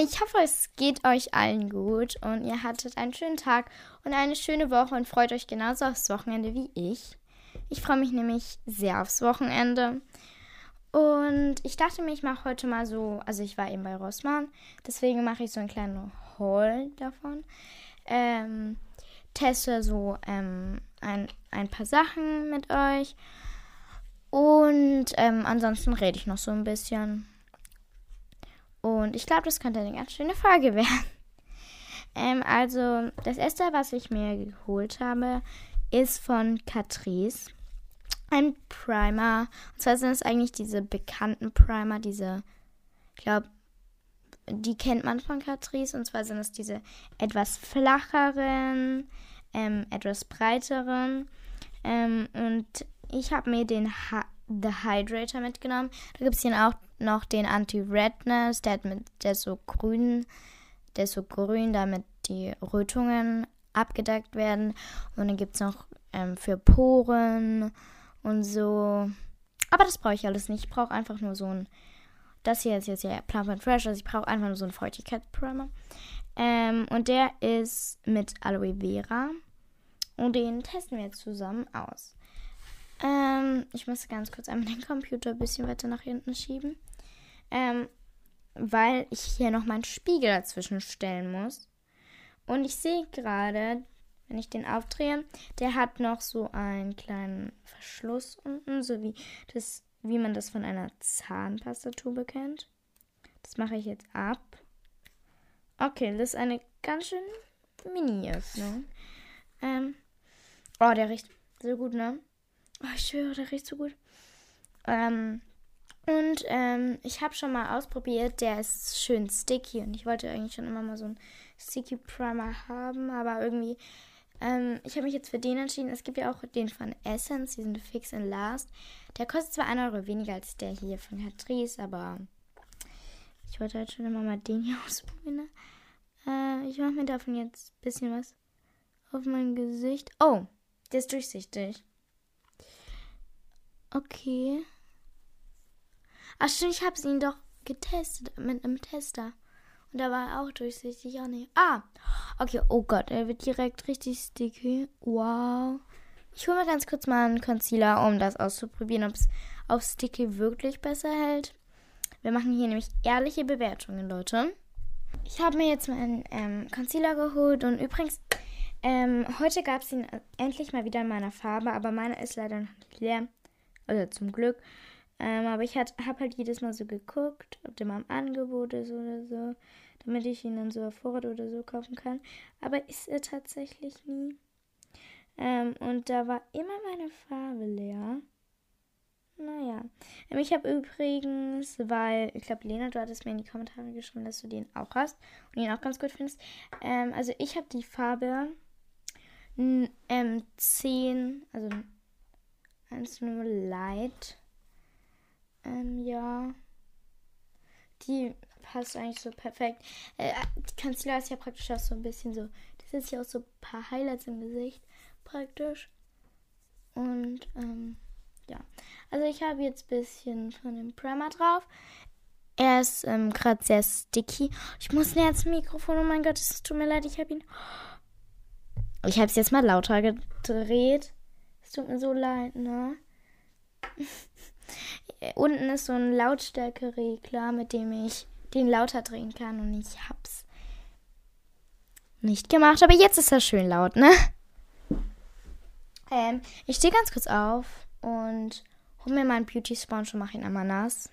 Ich hoffe, es geht euch allen gut und ihr hattet einen schönen Tag und eine schöne Woche und freut euch genauso aufs Wochenende wie ich. Ich freue mich nämlich sehr aufs Wochenende. Und ich dachte mir, ich mache heute mal so, also ich war eben bei Rossmann, deswegen mache ich so einen kleinen Haul davon. Ähm, teste so ähm, ein, ein paar Sachen mit euch. Und ähm, ansonsten rede ich noch so ein bisschen. Und ich glaube, das könnte eine ganz schöne Folge werden. Ähm, also, das erste, was ich mir geholt habe, ist von Catrice. Ein Primer. Und zwar sind es eigentlich diese bekannten Primer, diese, ich glaube, die kennt man von Catrice. Und zwar sind es diese etwas flacheren, ähm, etwas breiteren. Ähm, und ich habe mir den ha The Hydrator mitgenommen. Da gibt es hier auch noch den Anti-Redness, der, der ist so grün, der so grün, damit die Rötungen abgedeckt werden. Und dann gibt es noch ähm, für Poren und so. Aber das brauche ich alles nicht. Ich brauche einfach nur so ein. Das hier ist jetzt ja Plump and Fresh, also ich brauche einfach nur so einen Feuchtigkeitsprimer. Ähm, und der ist mit Aloe Vera. Und den testen wir jetzt zusammen aus. Ähm, ich muss ganz kurz einmal den Computer ein bisschen weiter nach hinten schieben. Ähm, weil ich hier noch meinen Spiegel dazwischen stellen muss. Und ich sehe gerade, wenn ich den aufdrehe, der hat noch so einen kleinen Verschluss unten, so wie, das, wie man das von einer Zahnpastatube kennt. Das mache ich jetzt ab. Okay, das ist eine ganz schön Mini-Öffnung. Ähm, oh, der riecht so gut, ne? Oh, ich schwöre, der riecht so gut. Ähm, und ähm, ich habe schon mal ausprobiert, der ist schön sticky und ich wollte eigentlich schon immer mal so einen Sticky Primer haben, aber irgendwie, ähm, ich habe mich jetzt für den entschieden. Es gibt ja auch den von Essence, diesen Fix and Last. Der kostet zwar 1 Euro weniger als der hier von Catrice, aber ich wollte halt schon immer mal den hier ausprobieren. Ne? Äh, ich mache mir davon jetzt ein bisschen was auf mein Gesicht. Oh, der ist durchsichtig. Okay. Ach stimmt, ich habe ihn doch getestet mit einem Tester. Und da war er auch durchsichtig. Auch nicht. Ah, okay. Oh Gott, er wird direkt richtig sticky. Wow. Ich hole mal ganz kurz mal einen Concealer, um das auszuprobieren, ob es auf Sticky wirklich besser hält. Wir machen hier nämlich ehrliche Bewertungen, Leute. Ich habe mir jetzt meinen ähm, Concealer geholt und übrigens, ähm, heute gab es ihn endlich mal wieder in meiner Farbe, aber meiner ist leider noch leer. Also zum Glück. Ähm, aber ich habe halt jedes Mal so geguckt, ob der mal im Angebot ist oder so, damit ich ihn dann so auf Vorrat oder so kaufen kann. Aber ist er tatsächlich nie. Ähm, und da war immer meine Farbe leer. Naja. Ähm, ich habe übrigens, weil, ich glaube, Lena, du hattest mir in die Kommentare geschrieben, dass du den auch hast und ihn auch ganz gut findest. Ähm, also ich habe die Farbe ähm, 10, also 1 nur Light. Ähm, ja. Die passt eigentlich so perfekt. Äh, die Concealer ist ja praktisch auch so ein bisschen so. Das ist ja auch so ein paar Highlights im Gesicht. Praktisch. Und, ähm, ja. Also ich habe jetzt ein bisschen von dem Primer drauf. Er ist ähm, gerade sehr sticky. Ich muss näher ins Mikrofon. Oh mein Gott, es tut mir leid. Ich habe ihn. Ich habe es jetzt mal lauter gedreht. Es tut mir so leid, ne? Unten ist so ein Lautstärkeregler, mit dem ich den lauter drehen kann und ich hab's nicht gemacht, aber jetzt ist er schön laut, ne? Ähm, ich stehe ganz kurz auf und hol mir meinen Beauty Sponge und mache ihn einmal nass.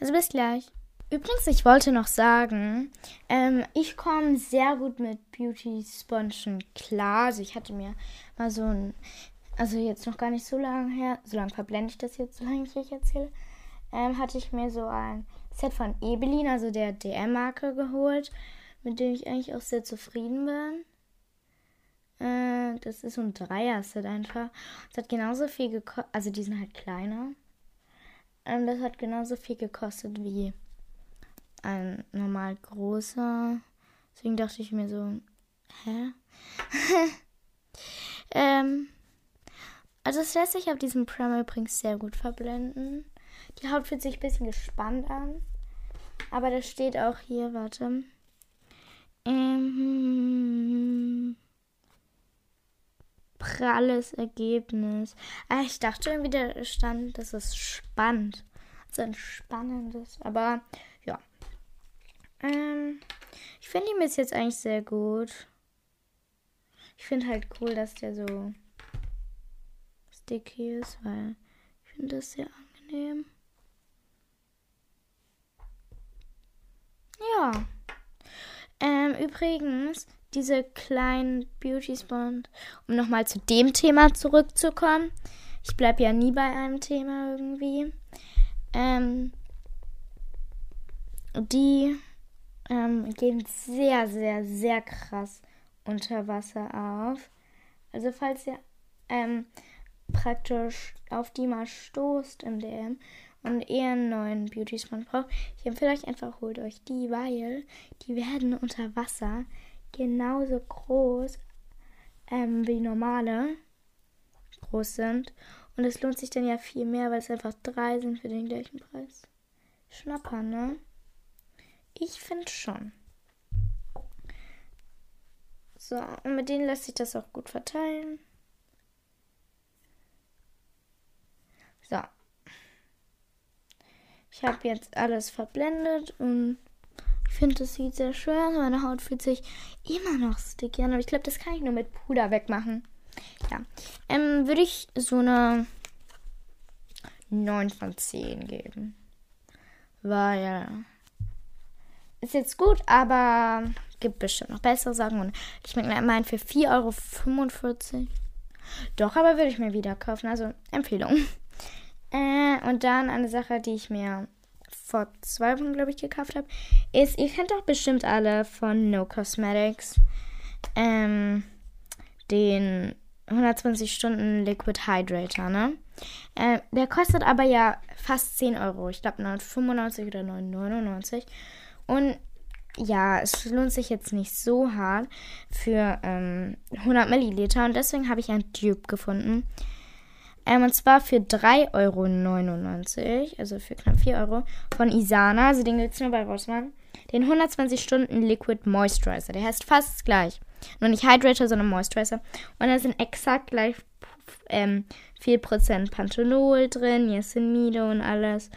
Also bis gleich. Übrigens, ich wollte noch sagen, ähm, ich komme sehr gut mit Beauty Spongen klar. Also ich hatte mir mal so ein also jetzt noch gar nicht so lange her, so lange verblende ich das jetzt, solange ich euch erzähle, ähm, hatte ich mir so ein Set von Ebelin, also der DM-Marke, geholt, mit dem ich eigentlich auch sehr zufrieden bin. Äh, das ist so ein Dreier-Set einfach. Es hat genauso viel gekostet, also die sind halt kleiner. Ähm, das hat genauso viel gekostet wie ein normal großer. Deswegen dachte ich mir so, hä? ähm, also es lässt sich auf diesem Primer übrigens sehr gut verblenden. Die Haut fühlt sich ein bisschen gespannt an. Aber das steht auch hier, warte. Ähm, pralles Ergebnis. Ah, ich dachte irgendwie, da stand, das ist spannend. So ein spannendes. Aber ja. Ähm, ich finde ihn bis jetzt eigentlich sehr gut. Ich finde halt cool, dass der so sticky ist, weil ich finde das sehr angenehm. Ja. Ähm, übrigens, diese kleinen Beauty Spot, um nochmal zu dem Thema zurückzukommen. Ich bleibe ja nie bei einem Thema irgendwie. Ähm, die ähm, gehen sehr, sehr, sehr krass unter Wasser auf. Also falls ihr ähm, praktisch auf die mal stoßt im DM und eher einen neuen Beauty Spot braucht, ich empfehle euch einfach, holt euch die, weil die werden unter Wasser genauso groß ähm, wie normale groß sind. Und es lohnt sich dann ja viel mehr, weil es einfach drei sind für den gleichen Preis. Schnapper, ne? Ich finde schon. So, und mit denen lässt sich das auch gut verteilen. So. Ich habe jetzt alles verblendet und ich finde, das sieht sehr schön aus. Meine Haut fühlt sich immer noch sticky an, aber ich glaube, das kann ich nur mit Puder wegmachen. Ja. Ähm, würde ich so eine 9 von 10 geben. Weil ist jetzt gut, aber gibt bestimmt noch bessere Sachen. Und ich meine, für 4,45 Euro. Doch, aber würde ich mir wieder kaufen. Also Empfehlung. Äh, und dann eine Sache, die ich mir vor zwei Wochen, glaube ich, gekauft habe, ist, ihr kennt doch bestimmt alle von No Cosmetics ähm, den 120 Stunden Liquid Hydrator, ne? Äh, der kostet aber ja fast 10 Euro. Ich glaube 9,95 oder 9,99. Und ja, es lohnt sich jetzt nicht so hart für ähm, 100 Milliliter. Und deswegen habe ich ein Tube gefunden. Ähm, und zwar für 3,99 Euro, also für knapp 4 Euro, von Isana. Also den gibt es nur bei Rossmann. Den 120 Stunden Liquid Moisturizer. Der heißt fast gleich. Nur nicht Hydrator, sondern Moisturizer. Und da sind exakt gleich ähm, 4% Panthenol drin, Niacinamide und alles.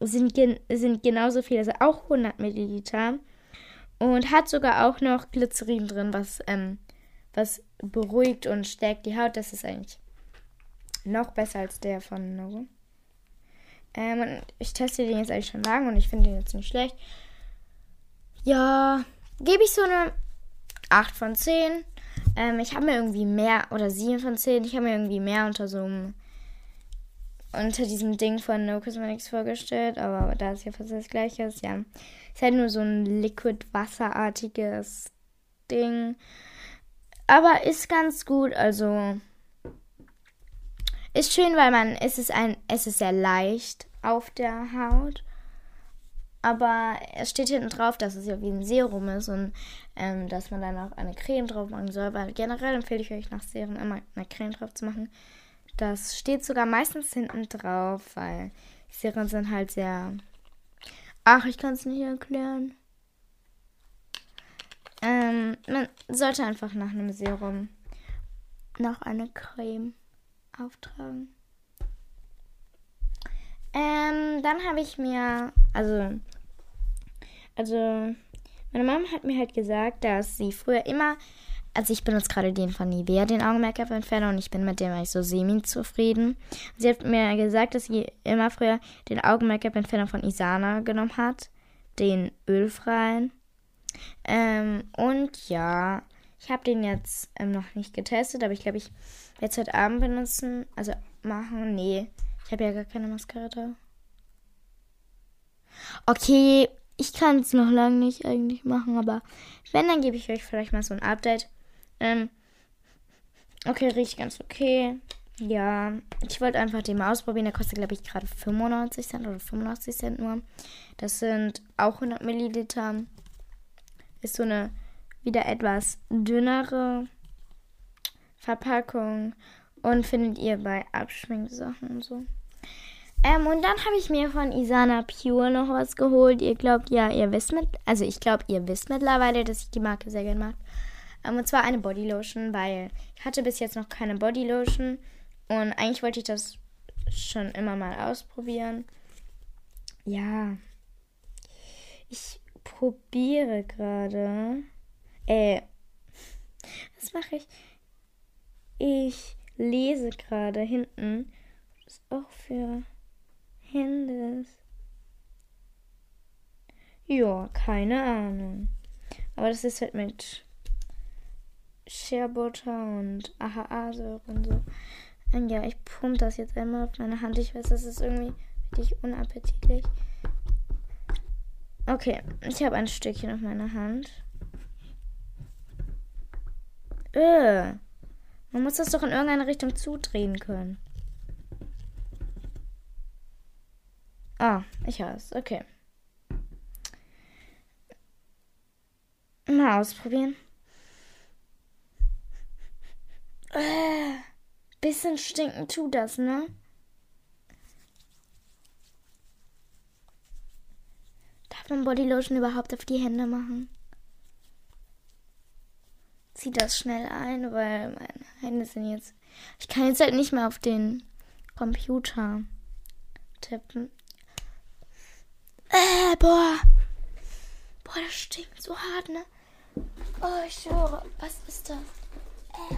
Sind, gen sind genauso viel, also auch 100 Milliliter. Und hat sogar auch noch Glycerin drin, was, ähm, was beruhigt und stärkt die Haut. Das ist eigentlich noch besser als der von Novo. Ähm, ich teste den jetzt eigentlich schon lange und ich finde den jetzt nicht schlecht. Ja, gebe ich so eine 8 von 10. Ähm, ich habe mir irgendwie mehr, oder 7 von 10, ich habe mir irgendwie mehr unter so einem, unter diesem Ding von No Cosmetics vorgestellt, aber da ist ja fast das gleiche. Ist ja, ist halt nur so ein Liquid-Wasserartiges Ding. Aber ist ganz gut, also ist schön, weil man, es ist ein, es ist sehr leicht auf der Haut. Aber es steht hinten drauf, dass es ja wie ein Serum ist und ähm, dass man dann auch eine Creme drauf machen soll. Weil generell empfehle ich euch nach Serien immer eine Creme drauf zu machen. Das steht sogar meistens hinten drauf, weil Serien sind halt sehr. Ach, ich kann es nicht erklären. Ähm, man sollte einfach nach einem Serum noch eine Creme auftragen. Ähm, dann habe ich mir, also, also, meine Mama hat mir halt gesagt, dass sie früher immer, also ich benutze gerade den von Nivea, den Augen-Make-up-Entferner und ich bin mit dem eigentlich so semi-zufrieden. Sie hat mir gesagt, dass sie immer früher den Augen-Make-up-Entferner von Isana genommen hat, den ölfreien. Ähm, und ja, ich habe den jetzt ähm, noch nicht getestet, aber ich glaube, ich werde es heute Abend benutzen. Also machen. Nee, ich habe ja gar keine Mascara da. Okay, ich kann es noch lange nicht eigentlich machen, aber wenn, dann gebe ich euch vielleicht mal so ein Update. Ähm, okay, riecht ganz okay. Ja, ich wollte einfach den mal ausprobieren. Der kostet, glaube ich, gerade 95 Cent oder 85 Cent nur. Das sind auch 100 Milliliter. Ist so eine wieder etwas dünnere Verpackung und findet ihr bei Abschminksachen und so. Ähm, und dann habe ich mir von Isana Pure noch was geholt. Ihr glaubt ja, ihr wisst mit, also ich glaube, ihr wisst mittlerweile, dass ich die Marke sehr gerne mag. Ähm, und zwar eine Bodylotion, weil ich hatte bis jetzt noch keine Bodylotion und eigentlich wollte ich das schon immer mal ausprobieren. Ja, ich probiere gerade. Äh, was mache ich? Ich lese gerade hinten. Das ist auch für Hände. Ja, keine Ahnung. Aber das ist halt mit Shea Butter und AHA-Säure und so. Und ja, ich pumpe das jetzt einmal auf meine Hand. Ich weiß, das ist irgendwie richtig unappetitlich. Okay, ich habe ein Stückchen auf meiner Hand. Äh, man muss das doch in irgendeine Richtung zudrehen können. Ah, ich weiß. Okay. Mal ausprobieren. Äh, bisschen stinken tut das, ne? Darf man Bodylotion überhaupt auf die Hände machen? Zieh das schnell ein, weil meine Hände sind jetzt. Ich kann jetzt halt nicht mehr auf den Computer tippen. Äh, boah. Boah, das stinkt so hart, ne? Oh, ich höre. Was ist das? Äh.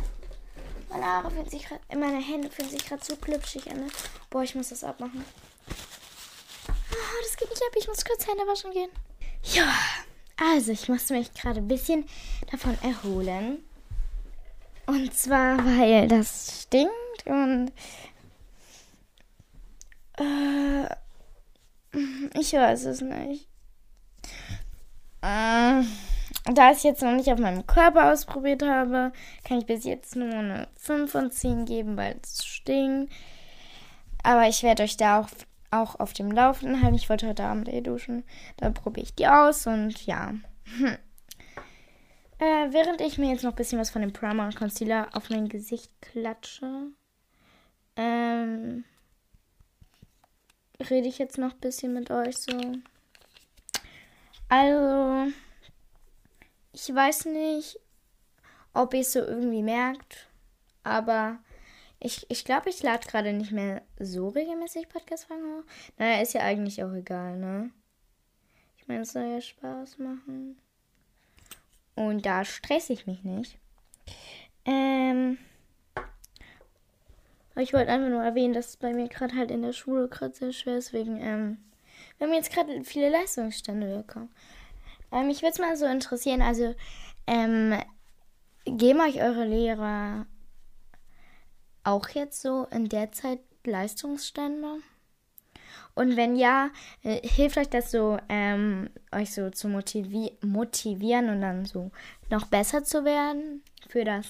Meine Haare fühlen sich grad, meine Hände fühlen sich gerade so glitschig an. Ne? Boah, ich muss das abmachen. Oh, das geht nicht ab. Ich muss kurz Hände waschen gehen. Ja, also ich musste mich gerade ein bisschen davon erholen. Und zwar, weil das stinkt und äh, ich weiß es nicht. Äh, da ich es jetzt noch nicht auf meinem Körper ausprobiert habe, kann ich bis jetzt nur eine 5 von 10 geben, weil es stinkt. Aber ich werde euch da auch, auch auf dem Laufenden halten. Ich wollte heute Abend eh duschen. Da probiere ich die aus und ja. Hm. Äh, während ich mir jetzt noch ein bisschen was von dem Primer und Concealer auf mein Gesicht klatsche, ähm, rede ich jetzt noch ein bisschen mit euch so. Also, ich weiß nicht, ob ihr es so irgendwie merkt, aber ich, ich glaube, ich lade gerade nicht mehr so regelmäßig Podcast-Fragen hoch. Naja, ist ja eigentlich auch egal, ne? Ich meine, es soll ja Spaß machen. Und da stresse ich mich nicht. Ähm. Ich wollte einfach nur erwähnen, dass es bei mir gerade halt in der Schule gerade sehr schwer ist, wegen, ähm, wir haben jetzt gerade viele Leistungsstände bekommen. Ähm, mich würde es mal so interessieren, also, ähm, geben euch eure Lehrer auch jetzt so in der Zeit Leistungsstände? Und wenn ja, äh, hilft euch das so, ähm, euch so zu motivi motivieren und dann so noch besser zu werden für das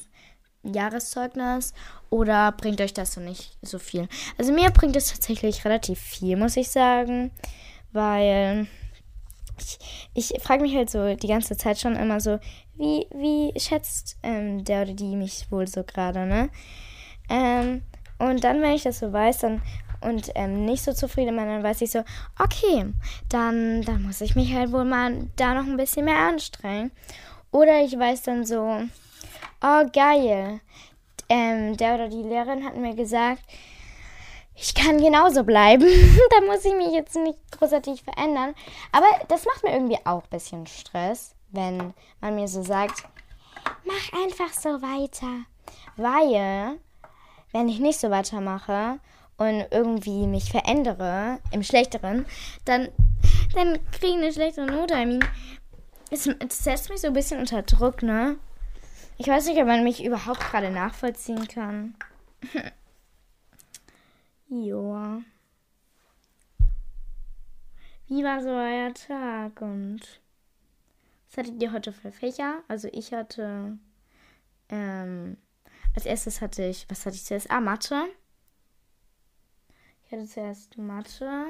Jahreszeugnis? Oder bringt euch das so nicht so viel? Also mir bringt es tatsächlich relativ viel, muss ich sagen, weil ich, ich frage mich halt so die ganze Zeit schon immer so, wie, wie schätzt ähm, der oder die mich wohl so gerade, ne? Ähm, und dann, wenn ich das so weiß, dann und ähm, nicht so zufrieden bin, dann weiß ich so, okay, dann, dann muss ich mich halt wohl mal da noch ein bisschen mehr anstrengen. Oder ich weiß dann so, oh geil, ähm, der oder die Lehrerin hat mir gesagt, ich kann genauso bleiben. da muss ich mich jetzt nicht großartig verändern. Aber das macht mir irgendwie auch ein bisschen Stress, wenn man mir so sagt, mach einfach so weiter. Weil, wenn ich nicht so weitermache und irgendwie mich verändere, im Schlechteren, dann, dann kriege ich eine schlechtere Note. I mean, es, es setzt mich so ein bisschen unter Druck, ne? Ich weiß nicht, ob man mich überhaupt gerade nachvollziehen kann. Joa. Wie war so euer Tag und was hattet ihr heute für Fächer? Also ich hatte, ähm, als erstes hatte ich, was hatte ich zuerst? Ah, Mathe. Ich hatte zuerst Mathe.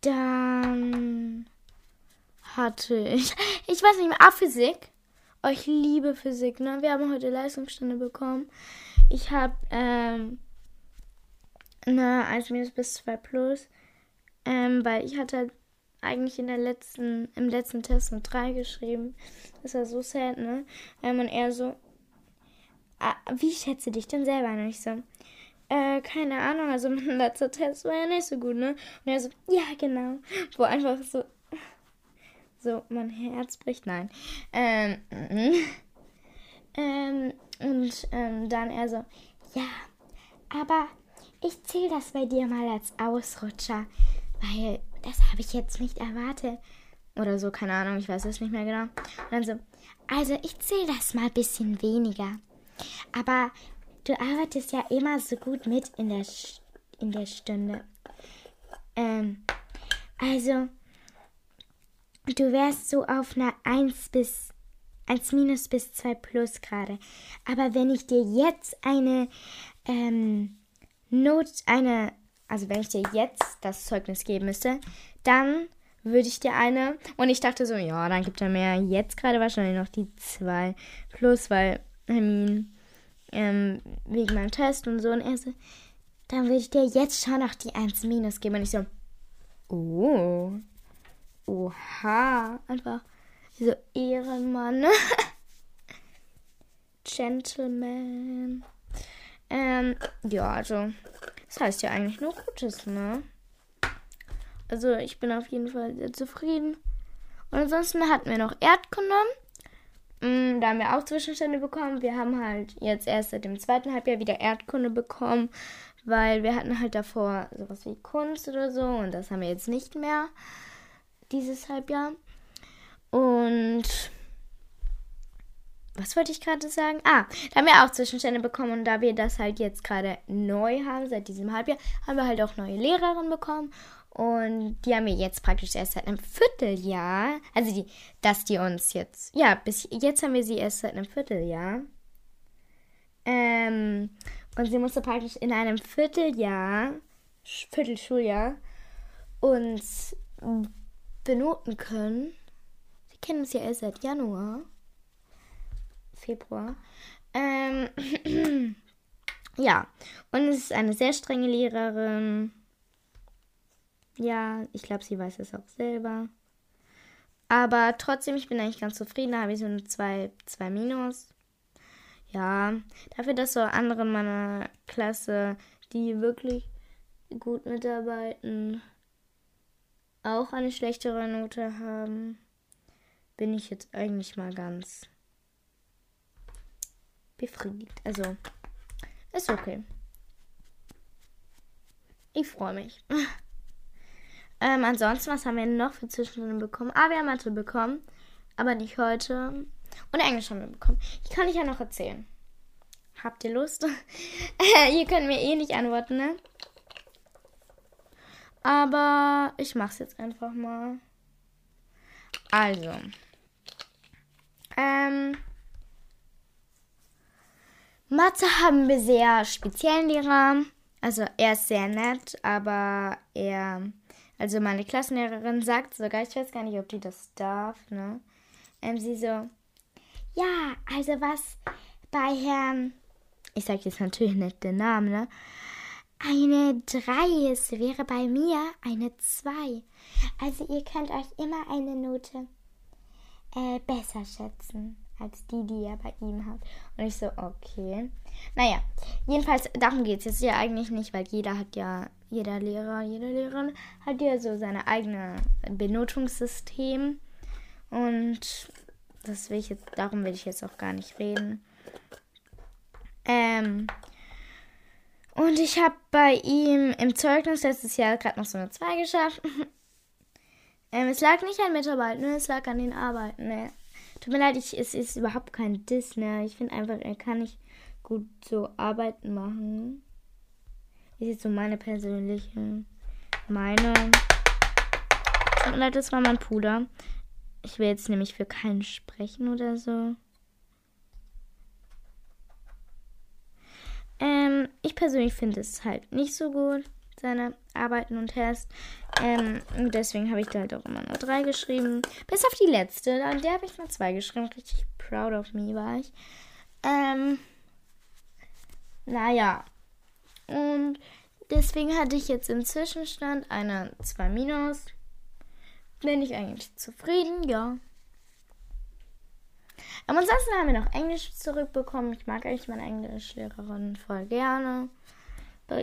Dann hatte ich, ich weiß nicht mehr, ah, Physik. Oh, ich liebe Physik, ne? Wir haben heute Leistungsstände bekommen. Ich habe, ähm, eine 1 minus bis 2 plus. Ähm, weil ich hatte halt eigentlich in der letzten, im letzten Test eine 3 geschrieben. Das war so sad, ne? Ähm, und er so, wie schätze dich denn selber? Und ich so, äh, keine Ahnung, also mein letzter Test war ja nicht so gut, ne? Und er so, ja, genau. Wo einfach so, so, mein Herz bricht, nein. Ähm, ähm, und ähm, dann er so, ja, aber ich zähle das bei dir mal als Ausrutscher, weil das habe ich jetzt nicht erwartet. Oder so, keine Ahnung, ich weiß es nicht mehr genau. Und dann so, also ich zähle das mal ein bisschen weniger. Aber du arbeitest ja immer so gut mit in der, in der Stunde. Ähm, also, du wärst so auf einer 1 bis 1 minus bis 2 plus gerade. Aber wenn ich dir jetzt eine ähm, Not, eine, also wenn ich dir jetzt das Zeugnis geben müsste, dann würde ich dir eine. Und ich dachte so, ja, dann gibt er mir jetzt gerade wahrscheinlich noch die 2 plus, weil, I mean, ähm, wegen meinem Test und so. Und er so, dann würde ich dir jetzt schon noch die 1 minus geben. Und ich so, oh, oha, einfach so Ehrenmann. Gentleman. Ähm, ja, also, das heißt ja eigentlich nur Gutes, ne? Also, ich bin auf jeden Fall sehr zufrieden. Und ansonsten hatten wir noch Erdkunde. Mm, da haben wir auch Zwischenstände bekommen. Wir haben halt jetzt erst seit dem zweiten Halbjahr wieder Erdkunde bekommen, weil wir hatten halt davor sowas wie Kunst oder so und das haben wir jetzt nicht mehr dieses Halbjahr. Und was wollte ich gerade sagen? Ah, da haben wir auch Zwischenstände bekommen und da wir das halt jetzt gerade neu haben, seit diesem Halbjahr, haben wir halt auch neue Lehrerinnen bekommen und die haben wir jetzt praktisch erst seit einem Vierteljahr. Also die, dass die uns jetzt, ja, bis jetzt haben wir sie erst seit einem Vierteljahr. Ähm, und sie musste praktisch in einem Vierteljahr, Viertelschuljahr, uns benoten können. Sie kennen uns ja erst seit Januar, Februar. Ähm, ja, und es ist eine sehr strenge Lehrerin. Ja, ich glaube, sie weiß es auch selber. Aber trotzdem, ich bin eigentlich ganz zufrieden. Da habe ich so eine 2, 2 Minus. Ja, dafür, dass so andere in meiner Klasse, die wirklich gut mitarbeiten, auch eine schlechtere Note haben, bin ich jetzt eigentlich mal ganz befriedigt. Also, ist okay. Ich freue mich. Ähm, ansonsten, was haben wir noch für Zwischenstunden bekommen? Ah, wir haben Mathe bekommen, aber nicht heute. Und Englisch haben wir bekommen. Ich kann ich ja noch erzählen. Habt ihr Lust? ihr könnt mir eh nicht antworten, ne? Aber ich mach's jetzt einfach mal. Also. Ähm. Mathe haben wir sehr speziellen Lehrer. Also er ist sehr nett, aber er also meine Klassenlehrerin sagt sogar, ich weiß gar nicht, ob die das darf, ne? Ähm, sie so, ja, also was bei Herrn, ich sage jetzt natürlich nicht den Namen, ne? Eine 3 ist, wäre bei mir eine 2. Also ihr könnt euch immer eine Note äh, besser schätzen als die, die ihr bei ihm habt. Und ich so, okay. Naja, jedenfalls, darum geht es jetzt ja eigentlich nicht, weil jeder hat ja, jeder Lehrer, jede Lehrerin hat ja so seine eigene Benotungssystem. Und das will ich jetzt, darum will ich jetzt auch gar nicht reden. Ähm, und ich habe bei ihm im Zeugnis letztes Jahr gerade noch so eine 2 geschafft. ähm, es lag nicht an Mitarbeiten, ne? es lag an den Arbeiten. Ne? Tut mir leid, ich, es ist überhaupt kein Diss, ne? Ich finde einfach, er kann nicht gut so Arbeiten machen. Ist jetzt so meine persönliche Meinung. Tut mir leid, das war mein Puder. Ich will jetzt nämlich für keinen sprechen oder so. Ähm, ich persönlich finde es halt nicht so gut, seine Arbeiten und Tests. Ähm, deswegen habe ich da halt auch immer nur drei geschrieben. Bis auf die letzte, an der habe ich nur zwei geschrieben. Richtig proud of me war ich. Ähm, naja. Und deswegen hatte ich jetzt im Zwischenstand eine 2 minus. Bin ich eigentlich zufrieden? Ja. Aber ansonsten haben wir noch Englisch zurückbekommen. Ich mag eigentlich meine Englischlehrerin voll gerne.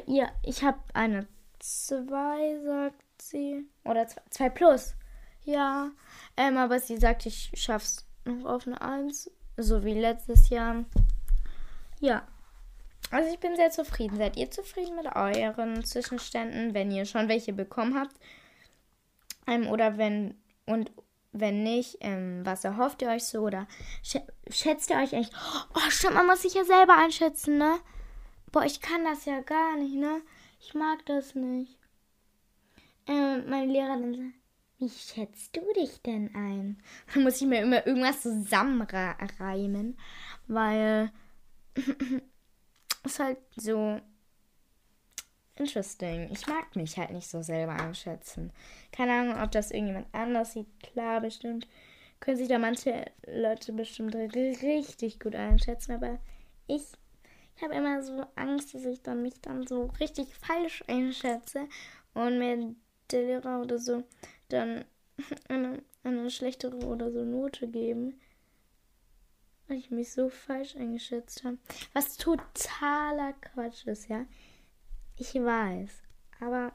Ihr, ich habe eine 2, sagt sie. Oder 2 plus. Ja. Ähm, aber sie sagt, ich schaff's noch auf eine 1. So wie letztes Jahr. Ja. Also ich bin sehr zufrieden. Seid ihr zufrieden mit euren Zwischenständen, wenn ihr schon welche bekommen habt? Ähm, oder wenn und wenn nicht, ähm, was erhofft ihr euch so? Oder schätzt ihr euch eigentlich? Oh, stimmt, man muss sich ja selber einschätzen, ne? Boah, ich kann das ja gar nicht, ne? Ich mag das nicht. Ähm, meine Lehrerin sagt, wie schätzt du dich denn ein? Da muss ich mir immer irgendwas zusammenreimen, weil ist halt so interesting. Ich mag mich halt nicht so selber einschätzen. Keine Ahnung, ob das irgendjemand anders sieht. Klar, bestimmt können sich da manche Leute bestimmt richtig gut einschätzen, aber ich, ich habe immer so Angst, dass ich dann mich dann so richtig falsch einschätze und mir der Lehrer oder so dann eine, eine schlechtere oder so Note geben, weil ich mich so falsch eingeschätzt habe. Was totaler Quatsch ist, ja. Ich weiß, aber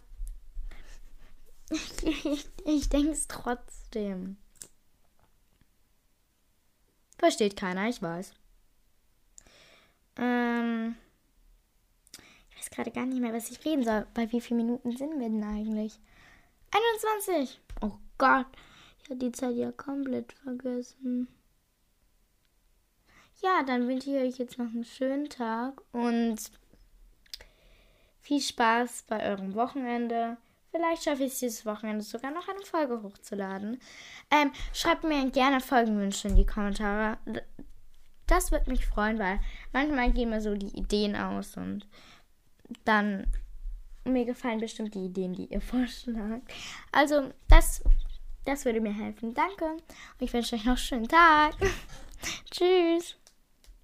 ich, ich, ich denke es trotzdem. Versteht keiner, ich weiß. Ähm, ich weiß gerade gar nicht mehr, was ich reden soll. Bei wie vielen Minuten sind wir denn eigentlich? 21! Oh Gott, ich habe die Zeit ja komplett vergessen. Ja, dann wünsche ich euch jetzt noch einen schönen Tag und viel Spaß bei eurem Wochenende. Vielleicht schaffe ich es dieses Wochenende sogar noch eine Folge hochzuladen. Ähm, schreibt mir gerne Folgenwünsche in die Kommentare. Das würde mich freuen, weil manchmal gehen mir so die Ideen aus und dann mir gefallen bestimmt die Ideen, die ihr vorschlagt. Also, das, das würde mir helfen. Danke. Und ich wünsche euch noch einen schönen Tag. Tschüss.